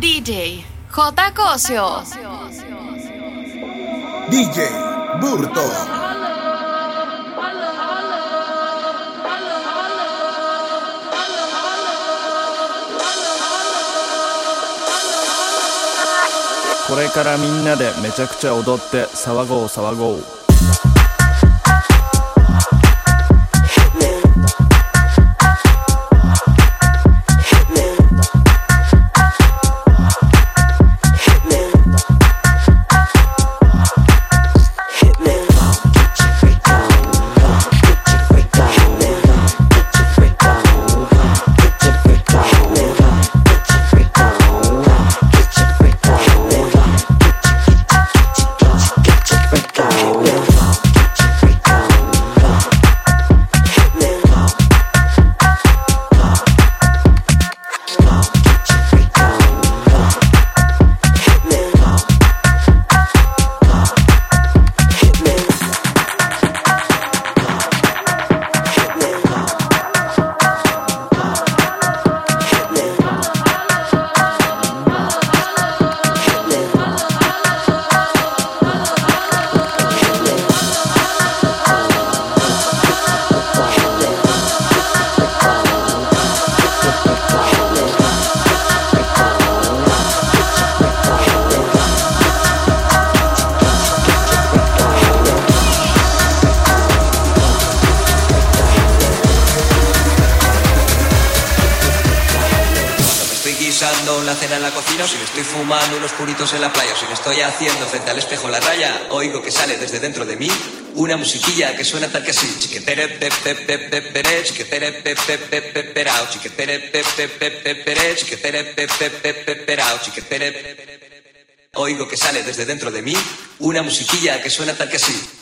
DJ J. Cosio. DJ Burto. これからみんなでめちゃくちゃ踊って騒ごう騒ごう estoy haciendo frente al espejo la raya, oigo que sale desde dentro de mí una musiquilla que suena tal que así. Oigo que sale desde dentro de mí una musiquilla que suena tal que así.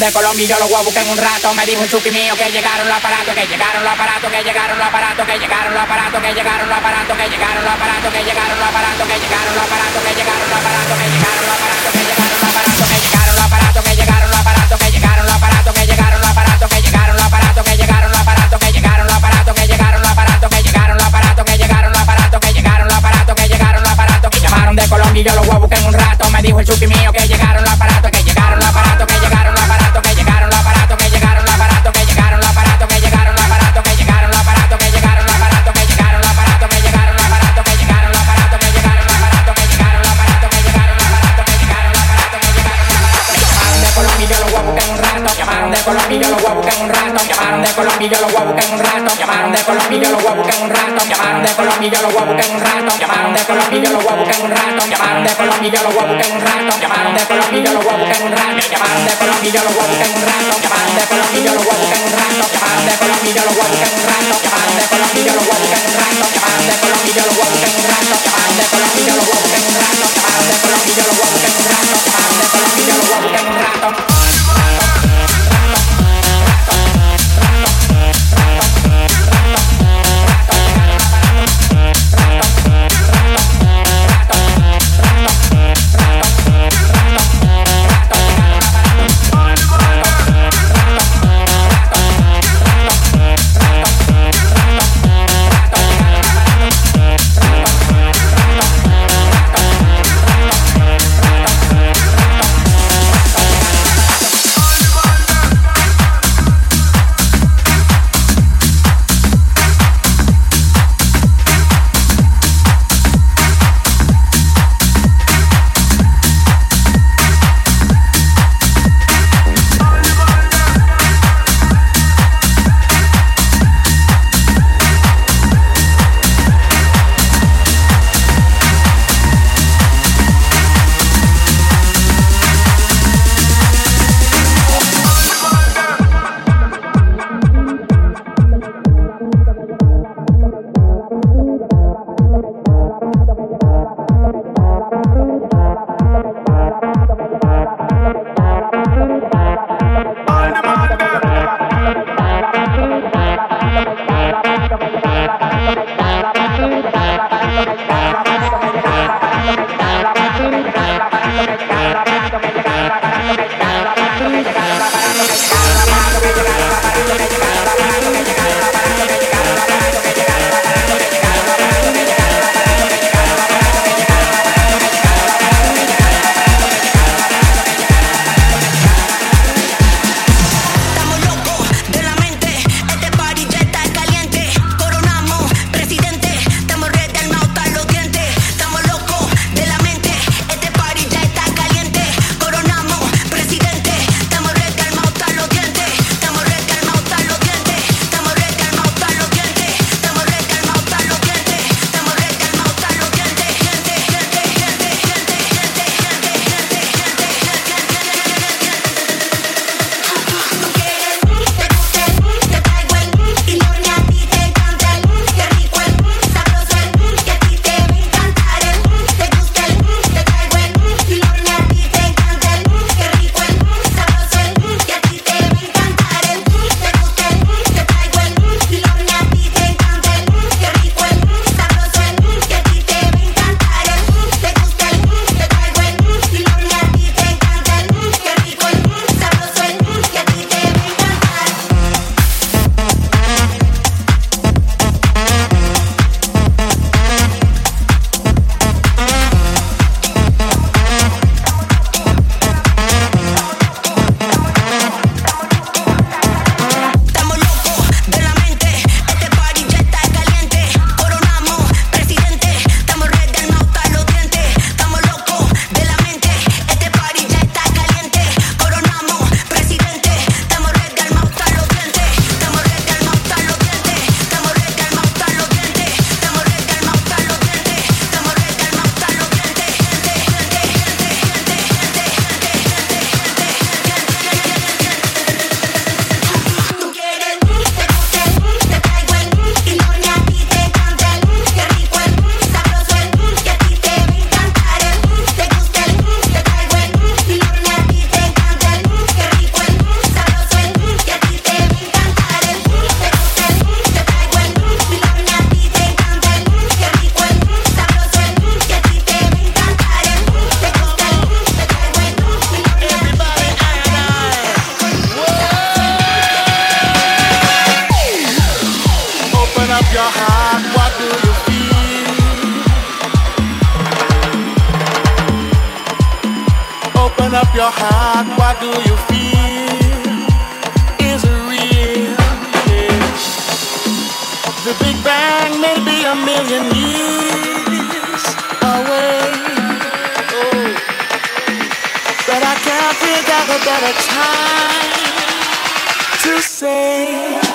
de Colombia yo los voy a en un rato. Me dijo un chupi mío que llegaron los aparatos, que llegaron los aparatos, que llegaron los aparatos, que llegaron los aparatos, que llegaron los aparatos, que llegaron los aparatos, que llegaron los aparatos, que llegaron los aparatos, que llegaron los aparatos. A million years away. But I can't think of a better time to say.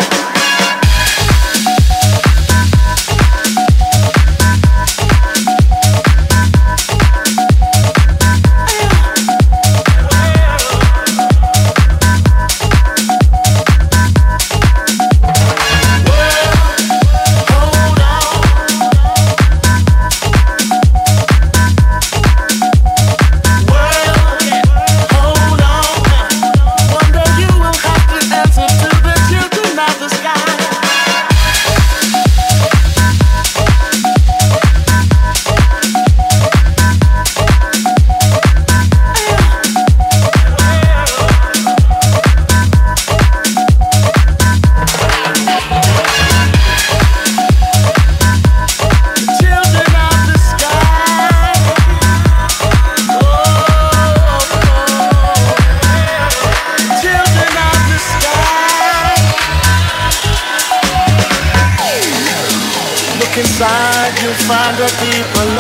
find the people.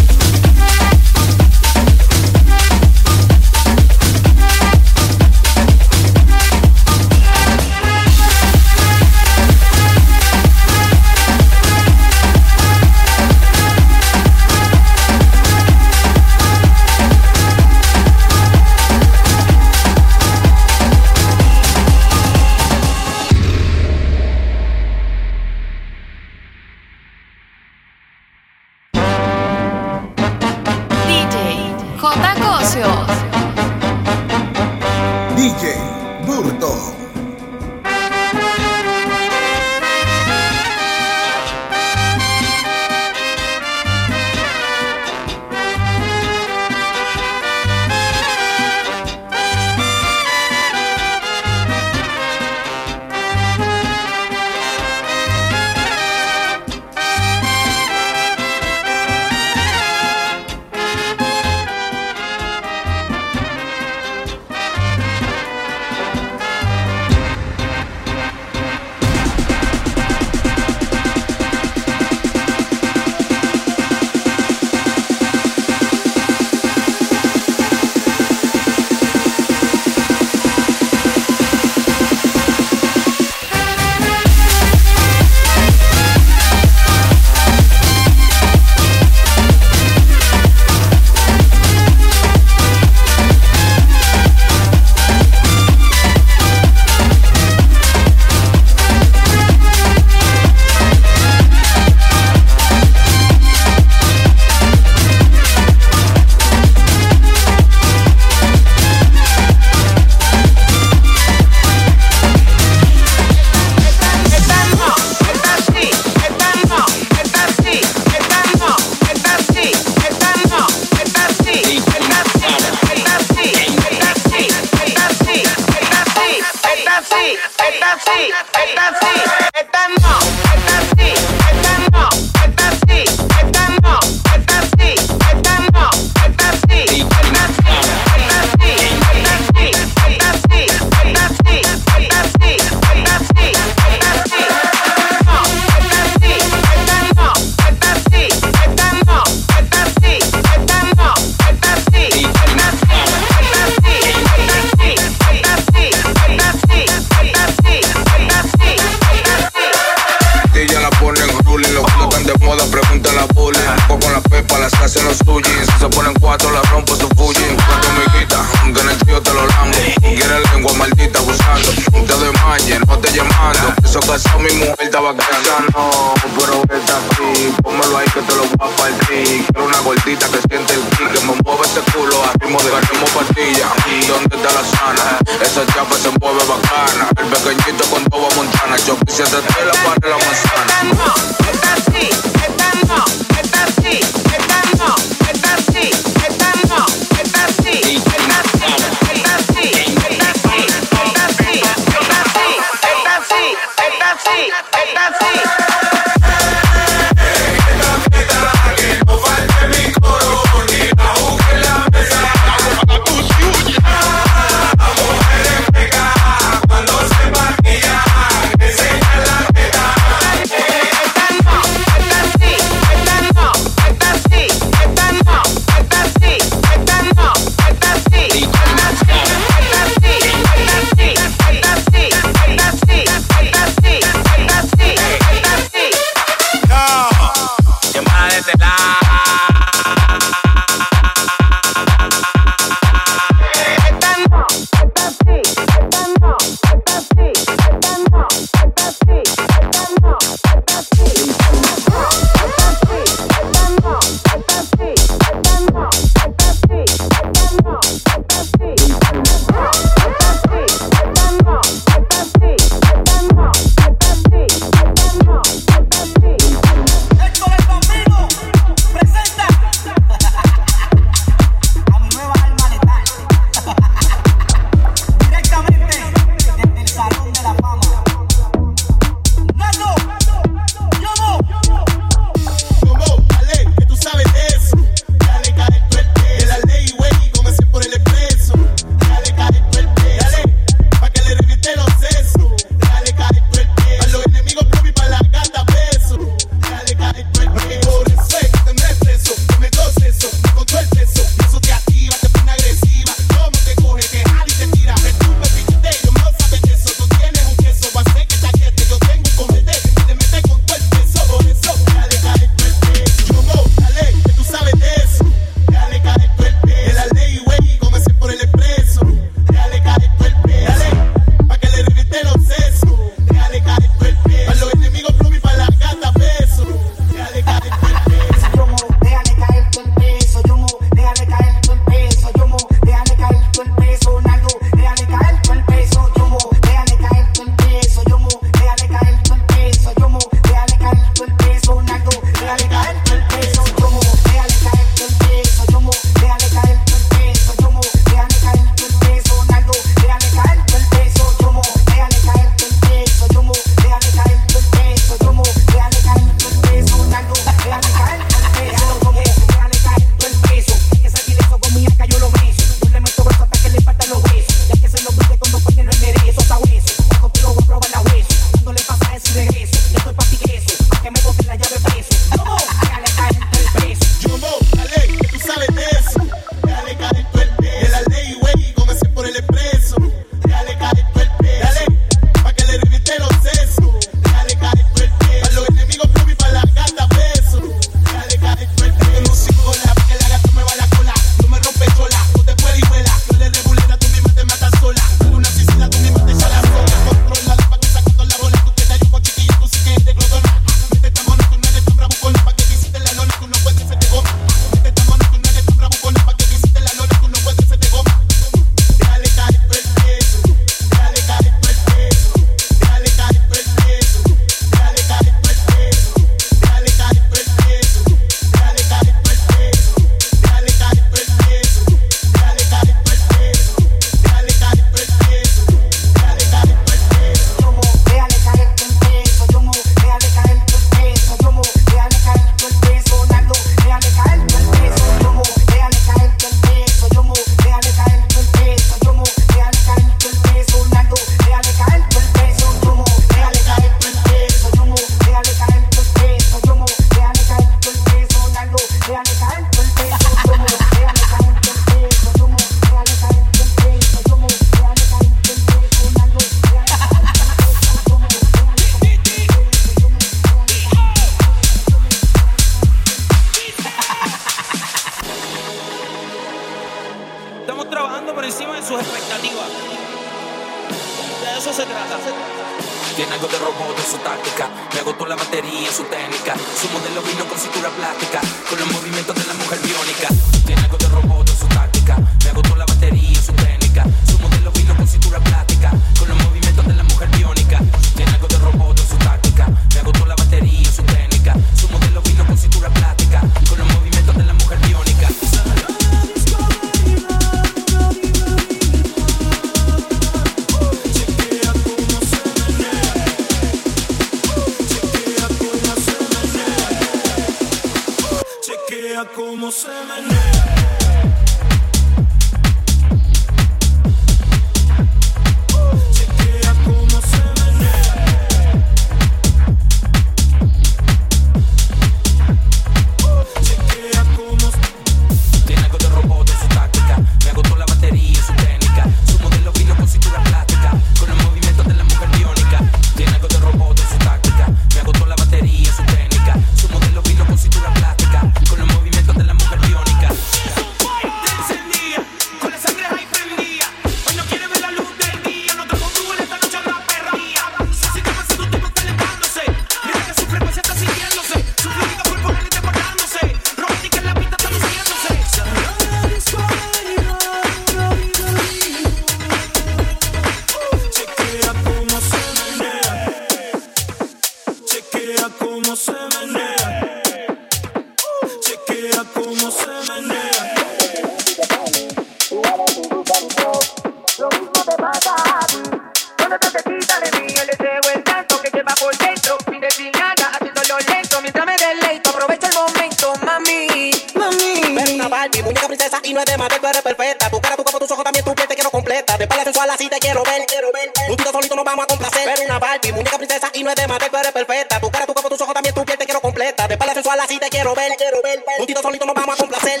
ti no es de más, tú eres perfecta. Tu cara, tu cuerpo, tus ojos, también tu piel te quiero completa. De pala sensual así te quiero ver, quiero ver. Tú solito nos vamos a complacer. Pero una Barbie, muñeca princesa y no es de más, tú eres perfecta. Tu cara, tu cuerpo, tus ojos, también tu piel te quiero completa. De pala sensual así te quiero ver, quiero ver. solito nos vamos a complacer.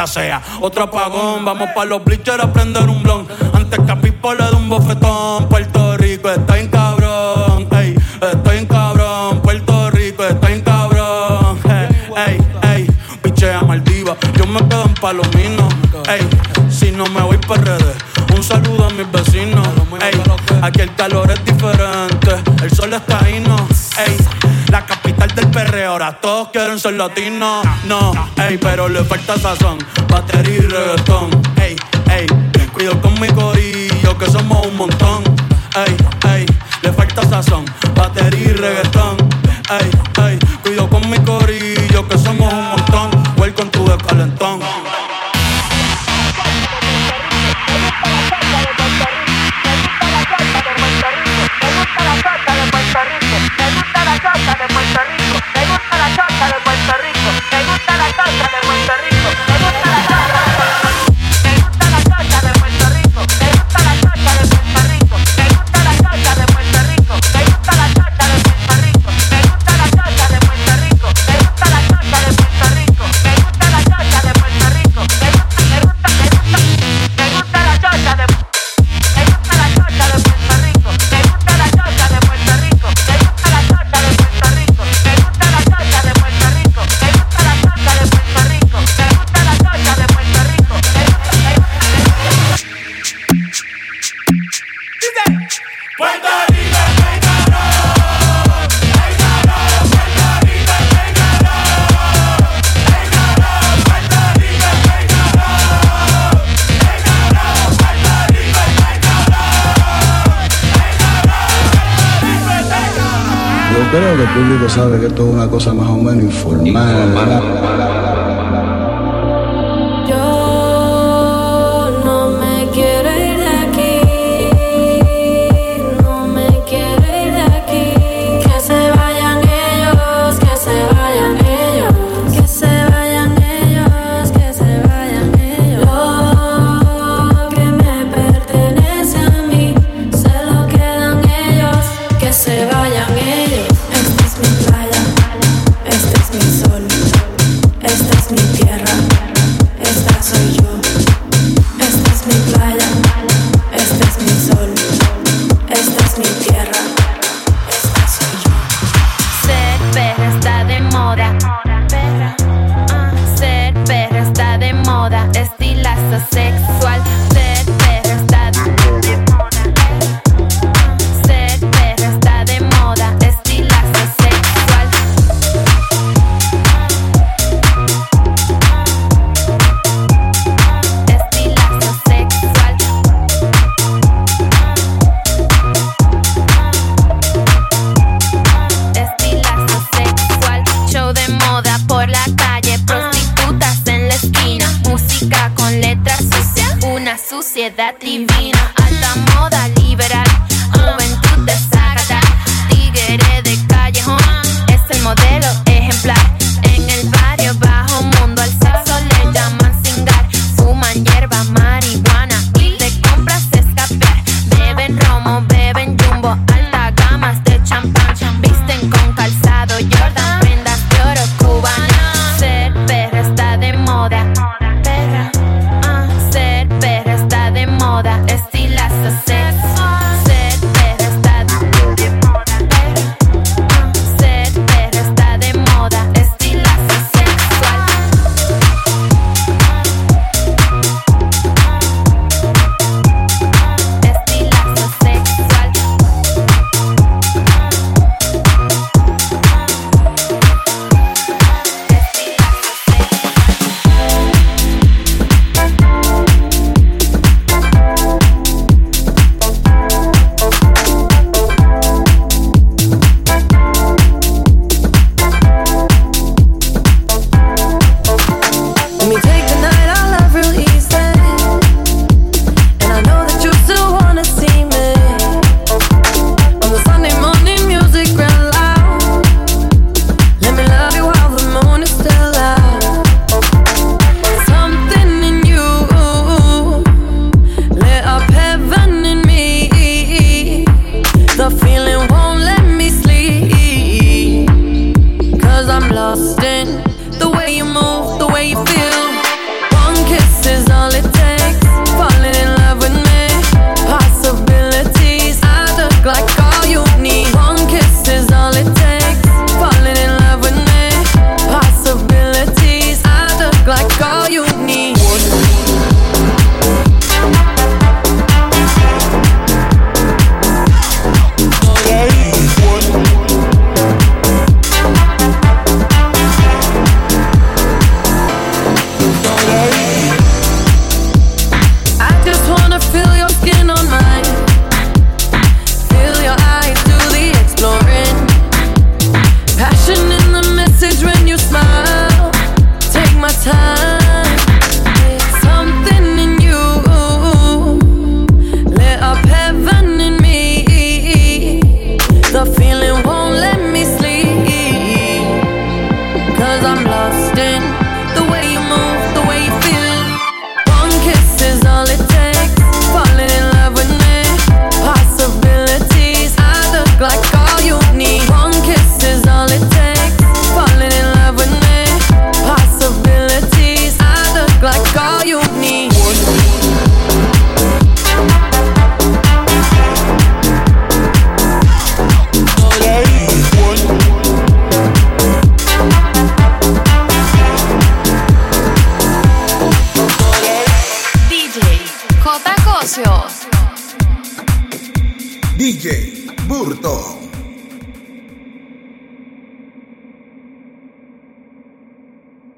maldita sea. Otro apagón, vamos para los bleachers a prender un blon. Antes que a Pipo le dé un bofetón. Puerto Rico está en cabrón, estoy en cabrón. Puerto Rico está en cabrón, ey, ey, ey. Pichea Maldiva, yo me quedo en Palomino, ey. Si no me voy para redes, un saludo a mis vecinos, ey. Aquí el calor es diferente, el sol está ahí, no, ey perreo. Ahora todos quieren ser latinos. No, ey, pero le falta sazón. Batería y reggaetón. Ey, ey, cuido con mi corillo que somos un montón. Ey, ey, le falta sazón. Batería y reggaetón. Ey, sabe que esto es una cosa más o menos informal.